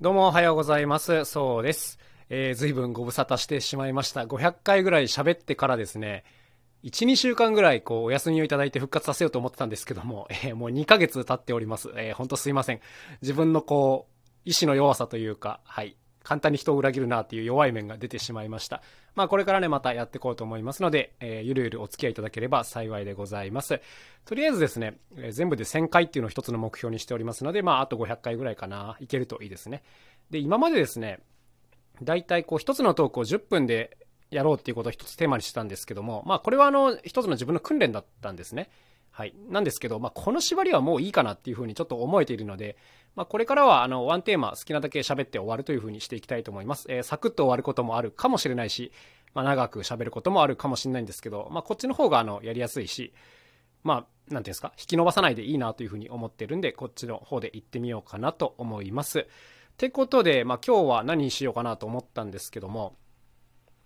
どうもおはようございます。そうです。えー、随分ご無沙汰してしまいました。500回ぐらい喋ってからですね、1、2週間ぐらいこうお休みをいただいて復活させようと思ってたんですけども、えーもう2ヶ月経っております。えー、ほんとすいません。自分のこう、意志の弱さというか、はい。簡単に人を裏切るなっていう弱い面が出てしまいました。まあこれからね、またやっていこうと思いますので、えーゆるゆるお付き合いいただければ幸いでございます。とりあえずですね、えー全部で1000回っていうのを一つの目標にしておりますので、まああと500回ぐらいかな、いけるといいですね。で、今までですね、大体こう一つのトークを10分でやろうっていうことを一つテーマにしてたんですけども、まあこれはあの一つの自分の訓練だったんですね。はい。なんですけど、まあこの縛りはもういいかなっていうふうにちょっと思えているので、まあこれからはあのワンテーマ好きなだけ喋って終わるというふうにしていきたいと思います。えーサクッと終わることもあるかもしれないし、まあ長く喋ることもあるかもしれないんですけど、まあこっちの方があのやりやすいし、まあ、なんていうんですか、引き伸ばさないでいいなというふうに思ってるんで、こっちの方で行ってみようかなと思います。ってことで、まあ今日は何にしようかなと思ったんですけども、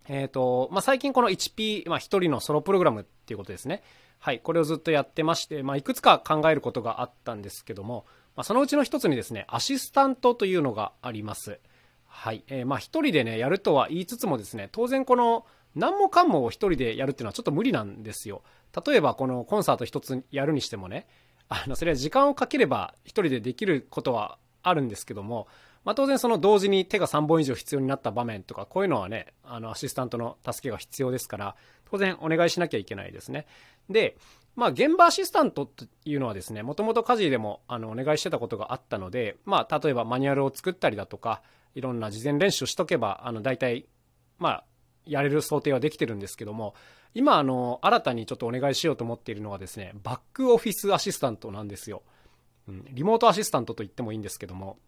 えっ、と、まあ最近この 1P、まあ一人のソロプログラムっていうことですね。はい、これをずっとやってまして、まあいくつか考えることがあったんですけども、まあそのうちの一つにですね、アシスタントというのがあります。はい。えーまあ一人でね、やるとは言いつつもですね、当然この何もかんもを一人でやるっていうのはちょっと無理なんですよ。例えばこのコンサート一つやるにしてもね、あの、それは時間をかければ一人でできることはあるんですけども、まあ当然その同時に手が3本以上必要になった場面とか、こういうのはね、あの、アシスタントの助けが必要ですから、当然お願いしなきゃいけないですね。で、まあ、現場アシスタントっていうのはですね、もともと家事でもあのお願いしてたことがあったので、まあ、例えばマニュアルを作ったりだとか、いろんな事前練習しとけば、あの、大体、まあ、やれる想定はできてるんですけども、今、あの、新たにちょっとお願いしようと思っているのはですね、バックオフィスアシスタントなんですよ。うん、リモートアシスタントと言ってもいいんですけども、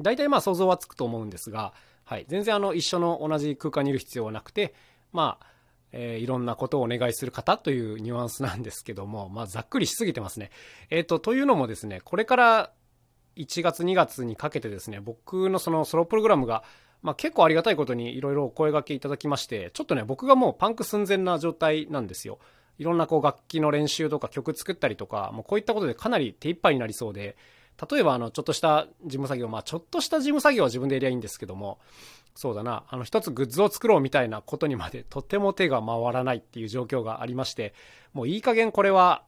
大体まあ想像はつくと思うんですが、はい、全然あの、一緒の同じ空間にいる必要はなくて、まあ、えーいろんなことをお願いする方というニュアンスなんですけども、まあ、ざっくりしすぎてますね。えっ、と、というのもですね、これから1月2月にかけてですね、僕のそのソロプログラムが、まあ、結構ありがたいことにいろいろお声掛けいただきまして、ちょっとね、僕がもうパンク寸前な状態なんですよ。いろんなこう楽器の練習とか曲作ったりとか、もうこういったことでかなり手一杯になりそうで、例えばあの、ちょっとした事務作業、まあ、ちょっとした事務作業は自分でやりゃいいんですけども、そうだな、あの、一つグッズを作ろうみたいなことにまでとても手が回らないっていう状況がありまして、もういい加減これは、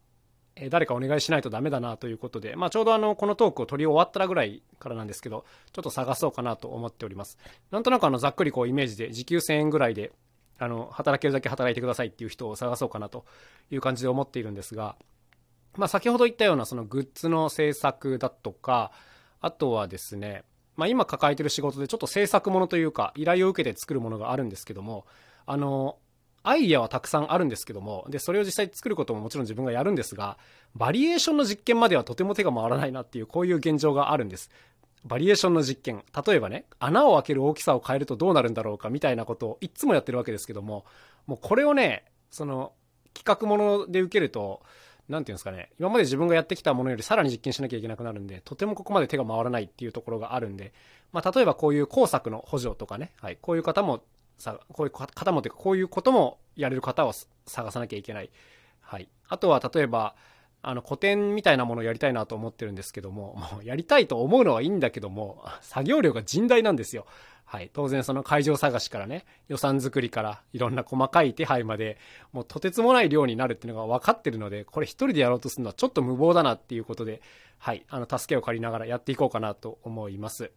え誰かお願いしないとダメだなということで、まあちょうどあの、このトークを取り終わったらぐらいからなんですけど、ちょっと探そうかなと思っております。なんとなくあの、ざっくりこうイメージで、時給1000円ぐらいで、あの、働けるだけ働いてくださいっていう人を探そうかなという感じで思っているんですが、まあ先ほど言ったようなそのグッズの制作だとか、あとはですね、まあ今抱えてる仕事でちょっと制作ものというか、依頼を受けて作るものがあるんですけども、あの、アイディアはたくさんあるんですけども、で、それを実際作ることももちろん自分がやるんですが、バリエーションの実験まではとても手が回らないなっていう、こういう現状があるんです。バリエーションの実験。例えばね、穴を開ける大きさを変えるとどうなるんだろうかみたいなことをいつもやってるわけですけども、もうこれをね、その、企画もので受けると、なんていうんですかね、今まで自分がやってきたものよりさらに実験しなきゃいけなくなるんで、とてもここまで手が回らないっていうところがあるんで、まあ、例えばこういう工作の補助とかね、はい、こういう方も、さ、こういう方もというか、こういうこともやれる方を探さなきゃいけない。はい。あとは、例えば、あの、古典みたいなものをやりたいなと思ってるんですけども、もうやりたいと思うのはいいんだけども、作業量が甚大なんですよ。はい。当然その会場探しからね、予算作りからいろんな細かい手配まで、もうとてつもない量になるっていうのが分かってるので、これ一人でやろうとするのはちょっと無謀だなっていうことで、はい。あの、助けを借りながらやっていこうかなと思います。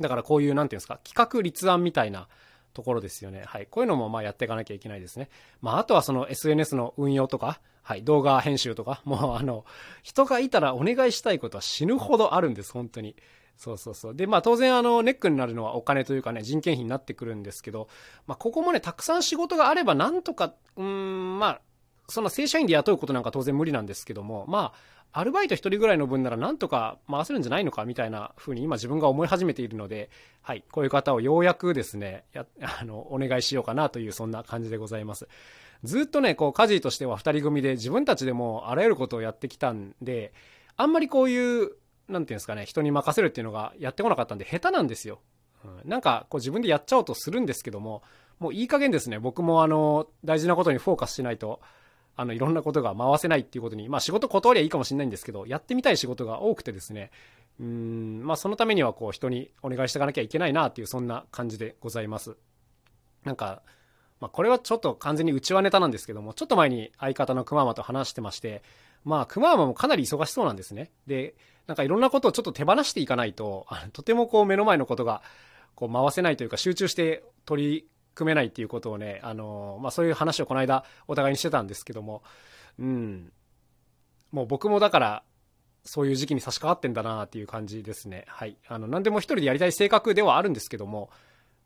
だからこういう、なんていうんですか、企画立案みたいなところですよね。はい。こういうのもまあやっていかなきゃいけないですね。まああとはその SNS の運用とか、はい。動画編集とか、もうあの、人がいたらお願いしたいことは死ぬほどあるんです、本当に。そうそうそう。で、まあ当然あの、ネックになるのはお金というかね、人件費になってくるんですけど、まあここもね、たくさん仕事があればなんとか、うーん、まあ、その正社員で雇うことなんか当然無理なんですけども、まあ、アルバイト一人ぐらいの分ならなんとか回せるんじゃないのかみたいな風に今自分が思い始めているので、はい、こういう方をようやくですね、や、あの、お願いしようかなというそんな感じでございます。ずっとね、こう、家事としては二人組で自分たちでもあらゆることをやってきたんで、あんまりこういう、なんていうんですかね、人に任せるっていうのがやってこなかったんで下手なんですよ。うんなんか、こう自分でやっちゃおうとするんですけども、もういい加減ですね、僕もあの、大事なことにフォーカスしないと、あの、いろんなことが回せないっていうことに、まあ仕事断りゃいいかもしれないんですけど、やってみたい仕事が多くてですね、うん、まあそのためにはこう人にお願いしていかなきゃいけないなっていうそんな感じでございます。なんか、まあこれはちょっと完全に内輪ネタなんですけども、ちょっと前に相方のくままと話してまして、まあくままもかなり忙しそうなんですね。で、なんかいろんなことをちょっと手放していかないと、とてもこう目の前のことがこう回せないというか集中して取り組めないっていうことをね、あのまあそういう話をこの間お互いにしてたんですけども、うん。もう僕もだからそういう時期に差し掛かってんだなっていう感じですね。はい。あの、何でも一人でやりたい性格ではあるんですけども、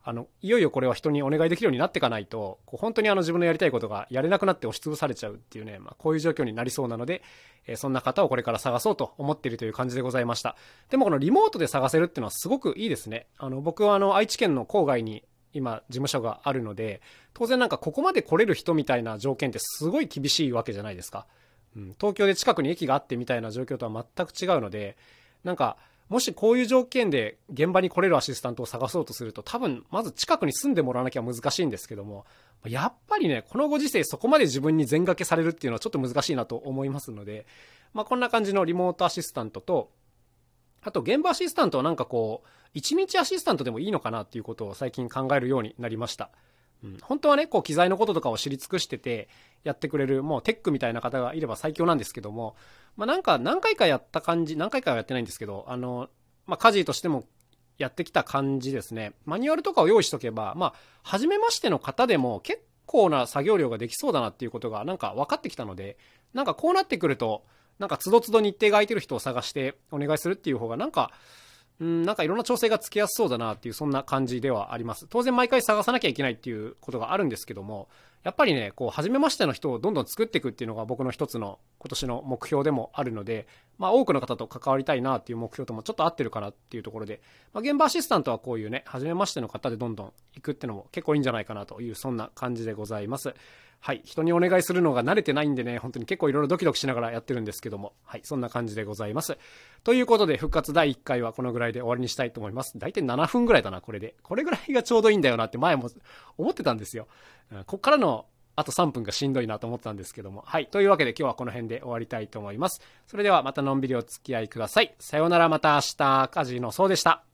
あの、いよいよこれは人にお願いできるようになっていかないと、こう本当にあの自分のやりたいことがやれなくなって押しつぶされちゃうっていうね、まあ、こういう状況になりそうなので、え、そんな方をこれから探そうと思っているという感じでございました。でもこのリモートで探せるっていうのはすごくいいですね。あの、僕はあの、愛知県の郊外に今事務所があるので、当然なんかここまで来れる人みたいな条件ってすごい厳しいわけじゃないですか。うん、東京で近くに駅があってみたいな状況とは全く違うので、なんか、もしこういう条件で現場に来れるアシスタントを探そうとすると、多分、まず近くに住んでもらわなきゃ難しいんですけども、やっぱりね、このご時世そこまで自分に全掛けされるっていうのはちょっと難しいなと思いますので、まあこんな感じのリモートアシスタントと、あと現場アシスタントはなんかこう、一日アシスタントでもいいのかなっていうことを最近考えるようになりました。うん、本当はね、こう機材のこととかを知り尽くしてて、やってくれる、もうテックみたいな方がいれば最強なんですけども、まあなんか何回かやった感じ、何回かはやってないんですけど、あの、まあ家事としてもやってきた感じですね。マニュアルとかを用意しとけば、まあ、初めましての方でも結構な作業量ができそうだなっていうことがなんか分かってきたので、なんかこうなってくると、なんかつどつど日程が空いてる人を探してお願いするっていう方がなんか、うん、なんかいろんな調整がつきやすそうだなっていうそんな感じではあります。当然毎回探さなきゃいけないっていうことがあるんですけども、やっぱりね、こう、初めましての人をどんどん作っていくっていうのが僕の一つの今年の目標でもあるので、まあ多くの方と関わりたいなっていう目標ともちょっと合ってるかなっていうところで、まあ現場アシスタントはこういうね、初めましての方でどんどん行くっていうのも結構いいんじゃないかなというそんな感じでございます。はい。人にお願いするのが慣れてないんでね、本当に結構いろいろドキドキしながらやってるんですけども、はい。そんな感じでございます。ということで、復活第1回はこのぐらいで終わりにしたいと思います。大体7分ぐらいだな、これで。これぐらいがちょうどいいんだよなって前も思ってたんですよ。こっからのあと3分がしんどいなと思ったんですけども。はい。というわけで今日はこの辺で終わりたいと思います。それではまたのんびりお付き合いください。さようならまた明日、カジのそうでした。